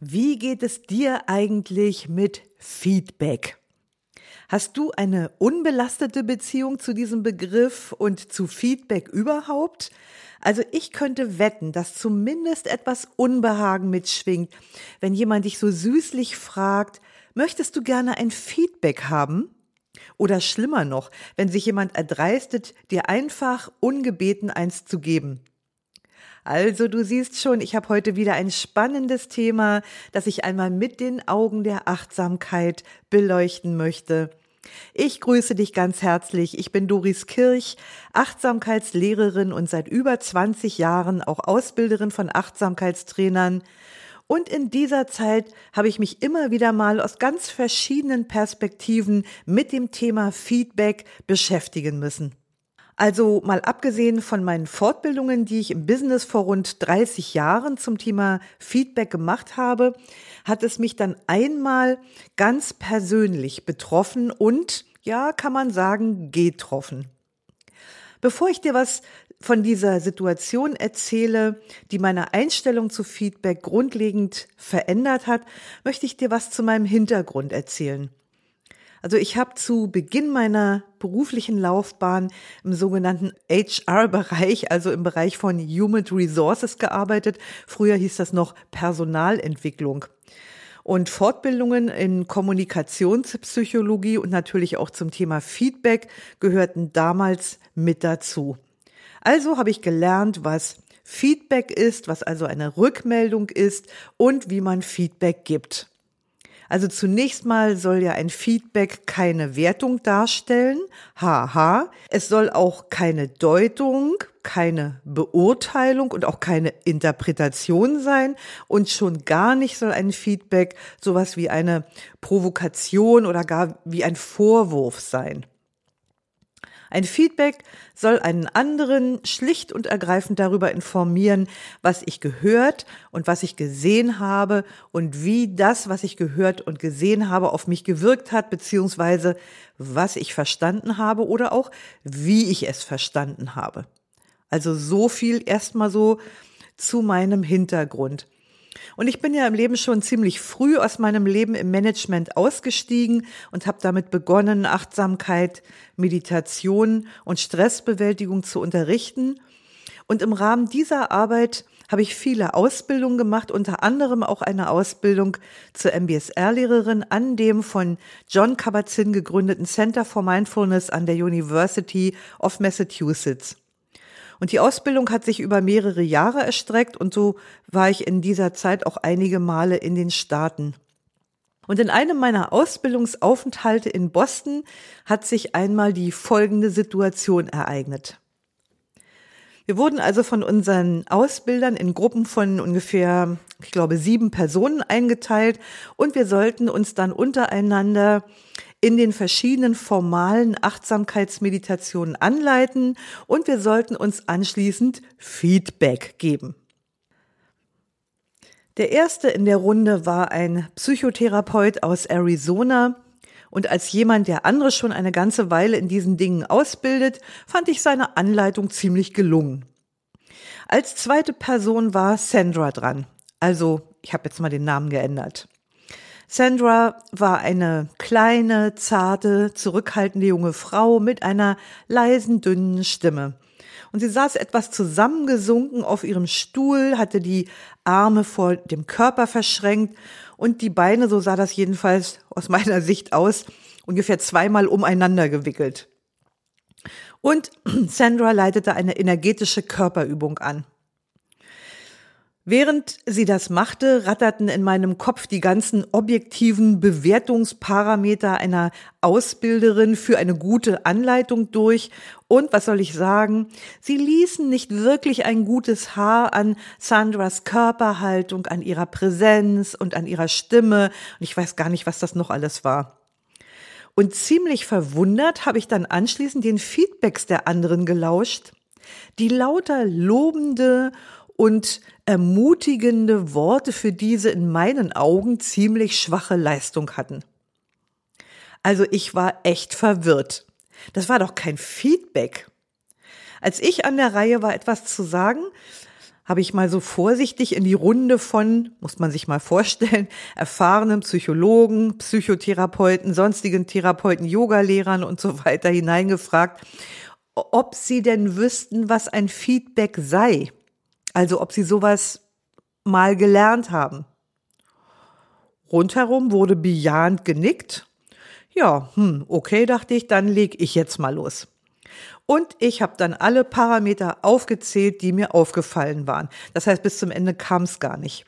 wie geht es dir eigentlich mit Feedback? Hast du eine unbelastete Beziehung zu diesem Begriff und zu Feedback überhaupt? Also ich könnte wetten, dass zumindest etwas Unbehagen mitschwingt, wenn jemand dich so süßlich fragt, möchtest du gerne ein Feedback haben? Oder schlimmer noch, wenn sich jemand erdreistet, dir einfach ungebeten eins zu geben. Also du siehst schon, ich habe heute wieder ein spannendes Thema, das ich einmal mit den Augen der Achtsamkeit beleuchten möchte. Ich grüße dich ganz herzlich. Ich bin Doris Kirch, Achtsamkeitslehrerin und seit über 20 Jahren auch Ausbilderin von Achtsamkeitstrainern. Und in dieser Zeit habe ich mich immer wieder mal aus ganz verschiedenen Perspektiven mit dem Thema Feedback beschäftigen müssen. Also mal abgesehen von meinen Fortbildungen, die ich im Business vor rund 30 Jahren zum Thema Feedback gemacht habe, hat es mich dann einmal ganz persönlich betroffen und, ja, kann man sagen, getroffen. Bevor ich dir was von dieser Situation erzähle, die meine Einstellung zu Feedback grundlegend verändert hat, möchte ich dir was zu meinem Hintergrund erzählen. Also ich habe zu Beginn meiner beruflichen Laufbahn im sogenannten HR-Bereich, also im Bereich von Human Resources gearbeitet. Früher hieß das noch Personalentwicklung. Und Fortbildungen in Kommunikationspsychologie und natürlich auch zum Thema Feedback gehörten damals mit dazu. Also habe ich gelernt, was Feedback ist, was also eine Rückmeldung ist und wie man Feedback gibt. Also zunächst mal soll ja ein Feedback keine Wertung darstellen. Haha. Es soll auch keine Deutung, keine Beurteilung und auch keine Interpretation sein. Und schon gar nicht soll ein Feedback sowas wie eine Provokation oder gar wie ein Vorwurf sein. Ein Feedback soll einen anderen schlicht und ergreifend darüber informieren, was ich gehört und was ich gesehen habe und wie das, was ich gehört und gesehen habe, auf mich gewirkt hat, beziehungsweise was ich verstanden habe oder auch wie ich es verstanden habe. Also so viel erstmal so zu meinem Hintergrund. Und ich bin ja im Leben schon ziemlich früh aus meinem Leben im Management ausgestiegen und habe damit begonnen, Achtsamkeit, Meditation und Stressbewältigung zu unterrichten. Und im Rahmen dieser Arbeit habe ich viele Ausbildungen gemacht, unter anderem auch eine Ausbildung zur MBSR-Lehrerin an dem von John Kabat-Zinn gegründeten Center for Mindfulness an der University of Massachusetts. Und die Ausbildung hat sich über mehrere Jahre erstreckt und so war ich in dieser Zeit auch einige Male in den Staaten. Und in einem meiner Ausbildungsaufenthalte in Boston hat sich einmal die folgende Situation ereignet. Wir wurden also von unseren Ausbildern in Gruppen von ungefähr, ich glaube, sieben Personen eingeteilt und wir sollten uns dann untereinander in den verschiedenen formalen Achtsamkeitsmeditationen anleiten und wir sollten uns anschließend Feedback geben. Der erste in der Runde war ein Psychotherapeut aus Arizona, und als jemand, der andere schon eine ganze Weile in diesen Dingen ausbildet, fand ich seine Anleitung ziemlich gelungen. Als zweite Person war Sandra dran. Also, ich habe jetzt mal den Namen geändert. Sandra war eine kleine, zarte, zurückhaltende junge Frau mit einer leisen, dünnen Stimme. Und sie saß etwas zusammengesunken auf ihrem Stuhl, hatte die Arme vor dem Körper verschränkt und die Beine, so sah das jedenfalls aus meiner Sicht aus, ungefähr zweimal umeinander gewickelt. Und Sandra leitete eine energetische Körperübung an. Während sie das machte, ratterten in meinem Kopf die ganzen objektiven Bewertungsparameter einer Ausbilderin für eine gute Anleitung durch. Und was soll ich sagen? Sie ließen nicht wirklich ein gutes Haar an Sandras Körperhaltung, an ihrer Präsenz und an ihrer Stimme. Und ich weiß gar nicht, was das noch alles war. Und ziemlich verwundert habe ich dann anschließend den Feedbacks der anderen gelauscht, die lauter lobende und ermutigende Worte für diese in meinen Augen ziemlich schwache Leistung hatten. Also ich war echt verwirrt. Das war doch kein Feedback. Als ich an der Reihe war, etwas zu sagen, habe ich mal so vorsichtig in die Runde von, muss man sich mal vorstellen, erfahrenen Psychologen, Psychotherapeuten, sonstigen Therapeuten, Yogalehrern und so weiter hineingefragt, ob sie denn wüssten, was ein Feedback sei. Also ob sie sowas mal gelernt haben. Rundherum wurde bejahend genickt. Ja, hm, okay, dachte ich, dann leg ich jetzt mal los. Und ich habe dann alle Parameter aufgezählt, die mir aufgefallen waren. Das heißt, bis zum Ende kam es gar nicht.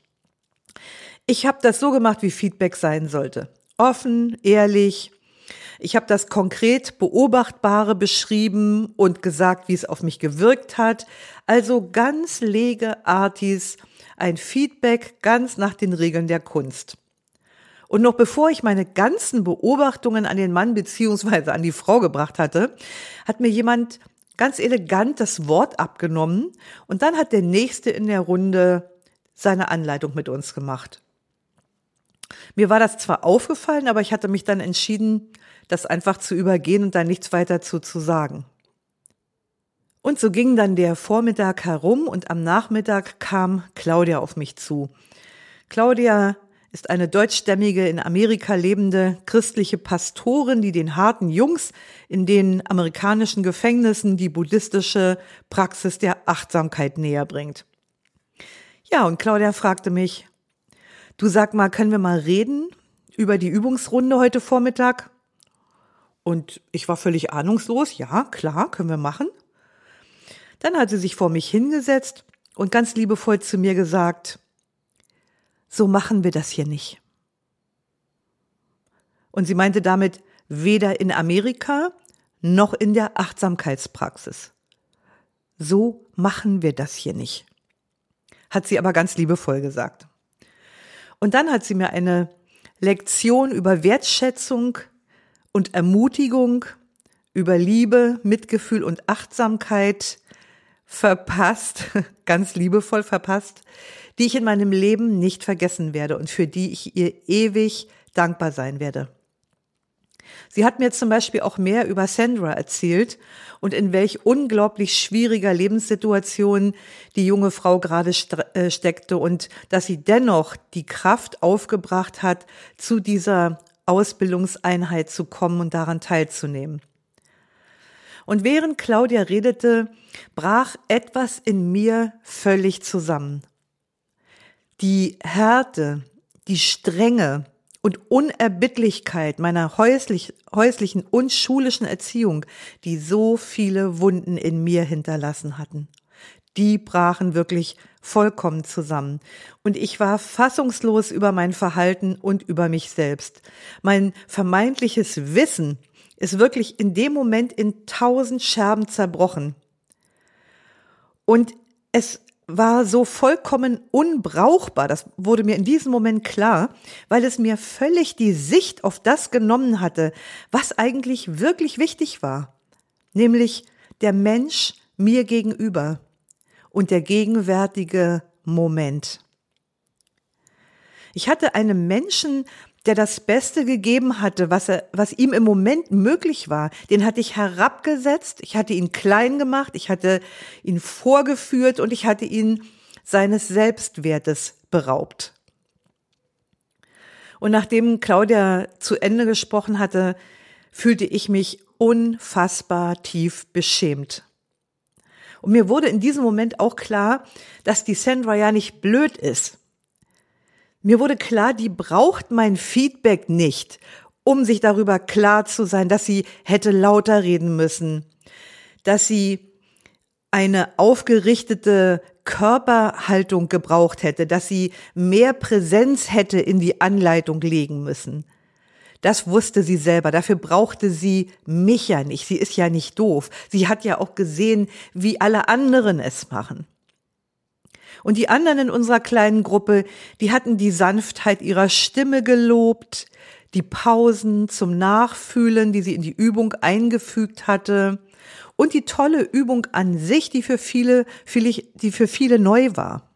Ich habe das so gemacht, wie Feedback sein sollte. Offen, ehrlich, ich habe das konkret Beobachtbare beschrieben und gesagt, wie es auf mich gewirkt hat. Also ganz lege Artis ein Feedback ganz nach den Regeln der Kunst. Und noch bevor ich meine ganzen Beobachtungen an den Mann beziehungsweise an die Frau gebracht hatte, hat mir jemand ganz elegant das Wort abgenommen und dann hat der Nächste in der Runde seine Anleitung mit uns gemacht. Mir war das zwar aufgefallen, aber ich hatte mich dann entschieden, das einfach zu übergehen und da nichts weiter zu, zu sagen. Und so ging dann der Vormittag herum und am Nachmittag kam Claudia auf mich zu. Claudia ist eine deutschstämmige, in Amerika lebende christliche Pastorin, die den harten Jungs in den amerikanischen Gefängnissen die buddhistische Praxis der Achtsamkeit näher bringt. Ja, und Claudia fragte mich, du sag mal, können wir mal reden über die Übungsrunde heute Vormittag? Und ich war völlig ahnungslos. Ja, klar, können wir machen. Dann hat sie sich vor mich hingesetzt und ganz liebevoll zu mir gesagt, so machen wir das hier nicht. Und sie meinte damit weder in Amerika noch in der Achtsamkeitspraxis. So machen wir das hier nicht. Hat sie aber ganz liebevoll gesagt. Und dann hat sie mir eine Lektion über Wertschätzung und Ermutigung, über Liebe, Mitgefühl und Achtsamkeit verpasst, ganz liebevoll verpasst, die ich in meinem Leben nicht vergessen werde und für die ich ihr ewig dankbar sein werde. Sie hat mir zum Beispiel auch mehr über Sandra erzählt und in welch unglaublich schwieriger Lebenssituation die junge Frau gerade äh, steckte und dass sie dennoch die Kraft aufgebracht hat, zu dieser Ausbildungseinheit zu kommen und daran teilzunehmen. Und während Claudia redete, brach etwas in mir völlig zusammen. Die Härte, die Strenge und Unerbittlichkeit meiner häuslich, häuslichen und schulischen Erziehung, die so viele Wunden in mir hinterlassen hatten, die brachen wirklich vollkommen zusammen. Und ich war fassungslos über mein Verhalten und über mich selbst. Mein vermeintliches Wissen ist wirklich in dem Moment in tausend Scherben zerbrochen. Und es war so vollkommen unbrauchbar, das wurde mir in diesem Moment klar, weil es mir völlig die Sicht auf das genommen hatte, was eigentlich wirklich wichtig war, nämlich der Mensch mir gegenüber und der gegenwärtige Moment. Ich hatte einen Menschen, der das Beste gegeben hatte, was, er, was ihm im Moment möglich war, den hatte ich herabgesetzt, ich hatte ihn klein gemacht, ich hatte ihn vorgeführt und ich hatte ihn seines Selbstwertes beraubt. Und nachdem Claudia zu Ende gesprochen hatte, fühlte ich mich unfassbar tief beschämt. Und mir wurde in diesem Moment auch klar, dass die Sandra ja nicht blöd ist. Mir wurde klar, die braucht mein Feedback nicht, um sich darüber klar zu sein, dass sie hätte lauter reden müssen, dass sie eine aufgerichtete Körperhaltung gebraucht hätte, dass sie mehr Präsenz hätte in die Anleitung legen müssen. Das wusste sie selber. Dafür brauchte sie mich ja nicht. Sie ist ja nicht doof. Sie hat ja auch gesehen, wie alle anderen es machen. Und die anderen in unserer kleinen Gruppe, die hatten die Sanftheit ihrer Stimme gelobt, die Pausen zum Nachfühlen, die sie in die Übung eingefügt hatte und die tolle Übung an sich, die für viele, die für viele neu war.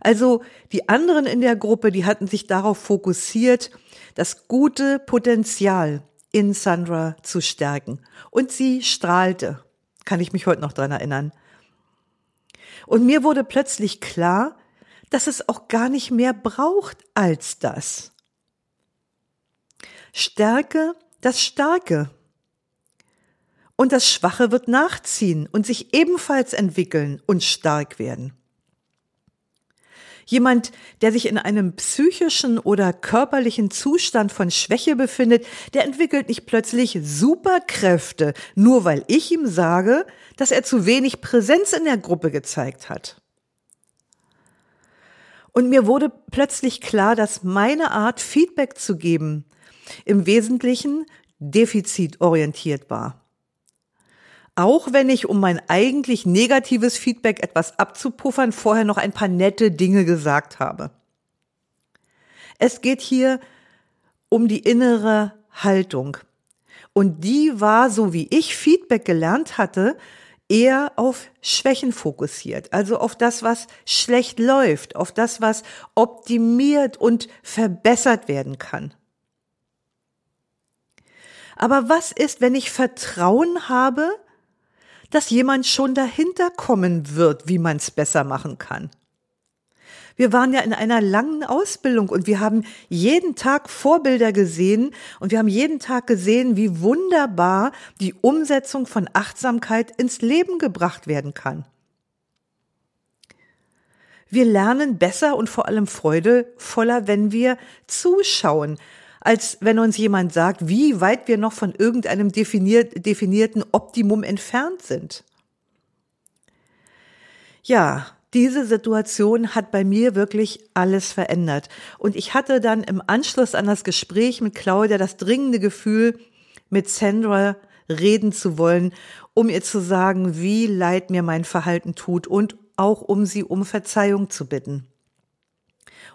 Also die anderen in der Gruppe, die hatten sich darauf fokussiert, das gute Potenzial in Sandra zu stärken. Und sie strahlte. Kann ich mich heute noch dran erinnern. Und mir wurde plötzlich klar, dass es auch gar nicht mehr braucht als das. Stärke das Starke. Und das Schwache wird nachziehen und sich ebenfalls entwickeln und stark werden. Jemand, der sich in einem psychischen oder körperlichen Zustand von Schwäche befindet, der entwickelt nicht plötzlich Superkräfte, nur weil ich ihm sage, dass er zu wenig Präsenz in der Gruppe gezeigt hat. Und mir wurde plötzlich klar, dass meine Art, Feedback zu geben, im Wesentlichen defizitorientiert war. Auch wenn ich, um mein eigentlich negatives Feedback etwas abzupuffern, vorher noch ein paar nette Dinge gesagt habe. Es geht hier um die innere Haltung. Und die war, so wie ich Feedback gelernt hatte, eher auf Schwächen fokussiert, also auf das, was schlecht läuft, auf das, was optimiert und verbessert werden kann. Aber was ist, wenn ich Vertrauen habe, dass jemand schon dahinter kommen wird, wie man es besser machen kann? Wir waren ja in einer langen Ausbildung und wir haben jeden Tag Vorbilder gesehen und wir haben jeden Tag gesehen, wie wunderbar die Umsetzung von Achtsamkeit ins Leben gebracht werden kann. Wir lernen besser und vor allem freudevoller, wenn wir zuschauen, als wenn uns jemand sagt, wie weit wir noch von irgendeinem definiert, definierten Optimum entfernt sind. Ja, diese Situation hat bei mir wirklich alles verändert. Und ich hatte dann im Anschluss an das Gespräch mit Claudia das dringende Gefühl, mit Sandra reden zu wollen, um ihr zu sagen, wie leid mir mein Verhalten tut und auch um sie um Verzeihung zu bitten.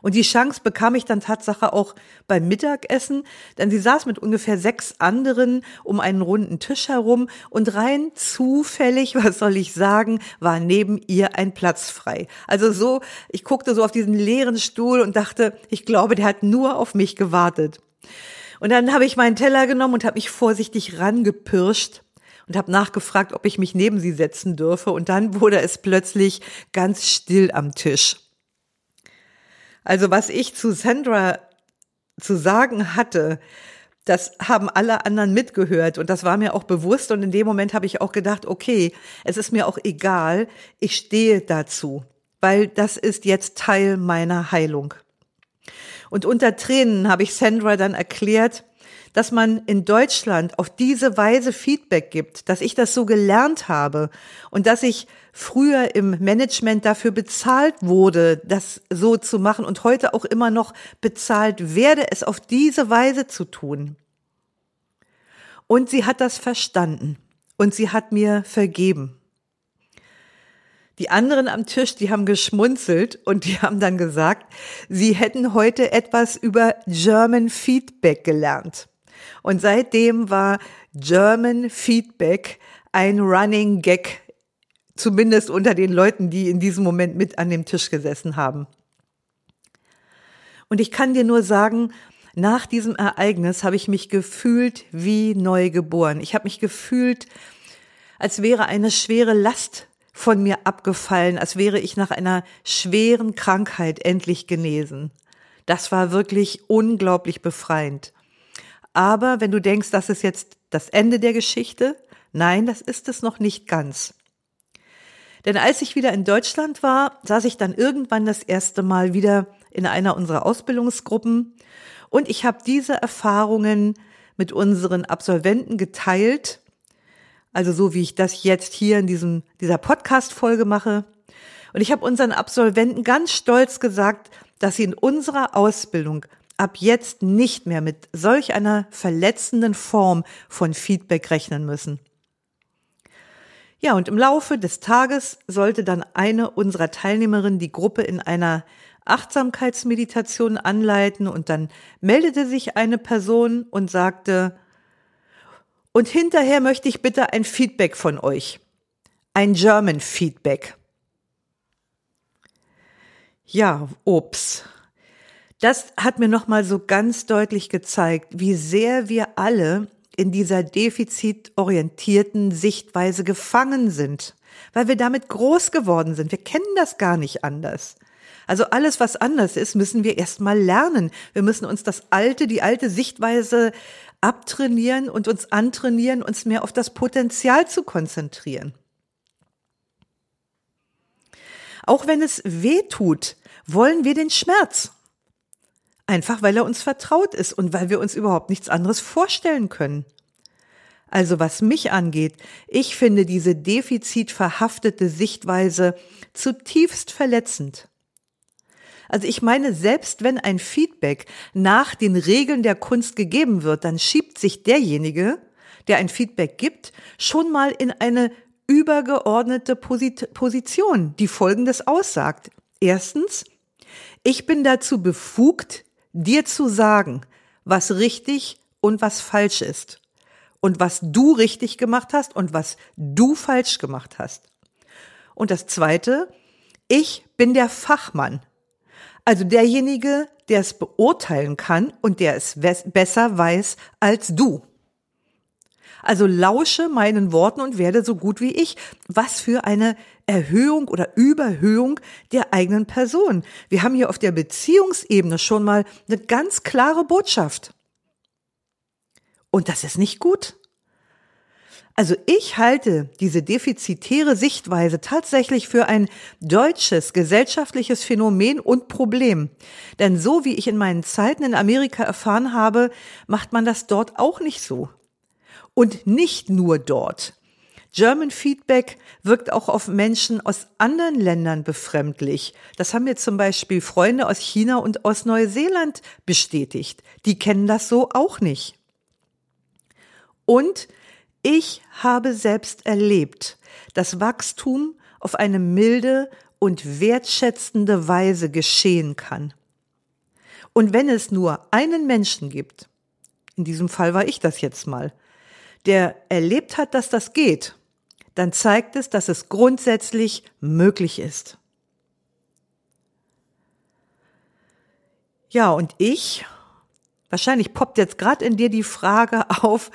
Und die Chance bekam ich dann Tatsache auch beim Mittagessen, denn sie saß mit ungefähr sechs anderen um einen runden Tisch herum und rein zufällig, was soll ich sagen, war neben ihr ein Platz frei. Also so, ich guckte so auf diesen leeren Stuhl und dachte, ich glaube, der hat nur auf mich gewartet. Und dann habe ich meinen Teller genommen und habe mich vorsichtig rangepirscht und habe nachgefragt, ob ich mich neben sie setzen dürfe. Und dann wurde es plötzlich ganz still am Tisch. Also was ich zu Sandra zu sagen hatte, das haben alle anderen mitgehört und das war mir auch bewusst und in dem Moment habe ich auch gedacht, okay, es ist mir auch egal, ich stehe dazu, weil das ist jetzt Teil meiner Heilung. Und unter Tränen habe ich Sandra dann erklärt, dass man in Deutschland auf diese Weise Feedback gibt, dass ich das so gelernt habe und dass ich früher im Management dafür bezahlt wurde, das so zu machen und heute auch immer noch bezahlt werde, es auf diese Weise zu tun. Und sie hat das verstanden und sie hat mir vergeben. Die anderen am Tisch, die haben geschmunzelt und die haben dann gesagt, sie hätten heute etwas über German Feedback gelernt. Und seitdem war German Feedback ein Running Gag, zumindest unter den Leuten, die in diesem Moment mit an dem Tisch gesessen haben. Und ich kann dir nur sagen, nach diesem Ereignis habe ich mich gefühlt wie neu geboren. Ich habe mich gefühlt, als wäre eine schwere Last von mir abgefallen, als wäre ich nach einer schweren Krankheit endlich genesen. Das war wirklich unglaublich befreiend. Aber wenn du denkst, das ist jetzt das Ende der Geschichte, nein, das ist es noch nicht ganz. Denn als ich wieder in Deutschland war, saß ich dann irgendwann das erste Mal wieder in einer unserer Ausbildungsgruppen und ich habe diese Erfahrungen mit unseren Absolventen geteilt, also so wie ich das jetzt hier in diesem, dieser Podcast-Folge mache. Und ich habe unseren Absolventen ganz stolz gesagt, dass sie in unserer Ausbildung ab jetzt nicht mehr mit solch einer verletzenden Form von Feedback rechnen müssen. Ja, und im Laufe des Tages sollte dann eine unserer Teilnehmerinnen die Gruppe in einer Achtsamkeitsmeditation anleiten und dann meldete sich eine Person und sagte, und hinterher möchte ich bitte ein Feedback von euch. Ein German Feedback. Ja, ups. Das hat mir nochmal so ganz deutlich gezeigt, wie sehr wir alle in dieser defizitorientierten Sichtweise gefangen sind, weil wir damit groß geworden sind. Wir kennen das gar nicht anders. Also alles, was anders ist, müssen wir erstmal lernen. Wir müssen uns das alte, die alte Sichtweise abtrainieren und uns antrainieren, uns mehr auf das Potenzial zu konzentrieren. Auch wenn es weh tut, wollen wir den Schmerz. Einfach weil er uns vertraut ist und weil wir uns überhaupt nichts anderes vorstellen können. Also was mich angeht, ich finde diese defizitverhaftete Sichtweise zutiefst verletzend. Also ich meine, selbst wenn ein Feedback nach den Regeln der Kunst gegeben wird, dann schiebt sich derjenige, der ein Feedback gibt, schon mal in eine übergeordnete Position, die Folgendes aussagt. Erstens, ich bin dazu befugt, dir zu sagen, was richtig und was falsch ist. Und was du richtig gemacht hast und was du falsch gemacht hast. Und das Zweite, ich bin der Fachmann. Also derjenige, der es beurteilen kann und der es besser weiß als du. Also lausche meinen Worten und werde so gut wie ich. Was für eine Erhöhung oder Überhöhung der eigenen Person. Wir haben hier auf der Beziehungsebene schon mal eine ganz klare Botschaft. Und das ist nicht gut. Also ich halte diese defizitäre Sichtweise tatsächlich für ein deutsches gesellschaftliches Phänomen und Problem. Denn so wie ich in meinen Zeiten in Amerika erfahren habe, macht man das dort auch nicht so. Und nicht nur dort. German Feedback wirkt auch auf Menschen aus anderen Ländern befremdlich. Das haben mir zum Beispiel Freunde aus China und aus Neuseeland bestätigt. Die kennen das so auch nicht. Und ich habe selbst erlebt, dass Wachstum auf eine milde und wertschätzende Weise geschehen kann. Und wenn es nur einen Menschen gibt, in diesem Fall war ich das jetzt mal, der erlebt hat, dass das geht, dann zeigt es, dass es grundsätzlich möglich ist. Ja, und ich, wahrscheinlich poppt jetzt gerade in dir die Frage auf,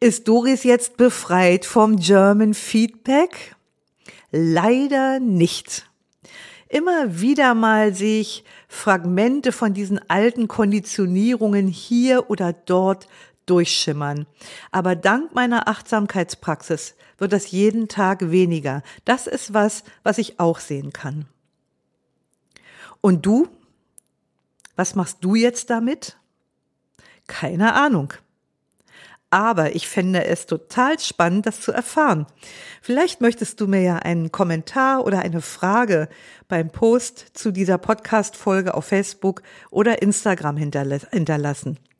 ist Doris jetzt befreit vom German Feedback? Leider nicht. Immer wieder mal sehe ich Fragmente von diesen alten Konditionierungen hier oder dort durchschimmern. Aber dank meiner Achtsamkeitspraxis wird das jeden Tag weniger. Das ist was, was ich auch sehen kann. Und du? Was machst du jetzt damit? Keine Ahnung. Aber ich fände es total spannend, das zu erfahren. Vielleicht möchtest du mir ja einen Kommentar oder eine Frage beim Post zu dieser Podcast-Folge auf Facebook oder Instagram hinterlassen.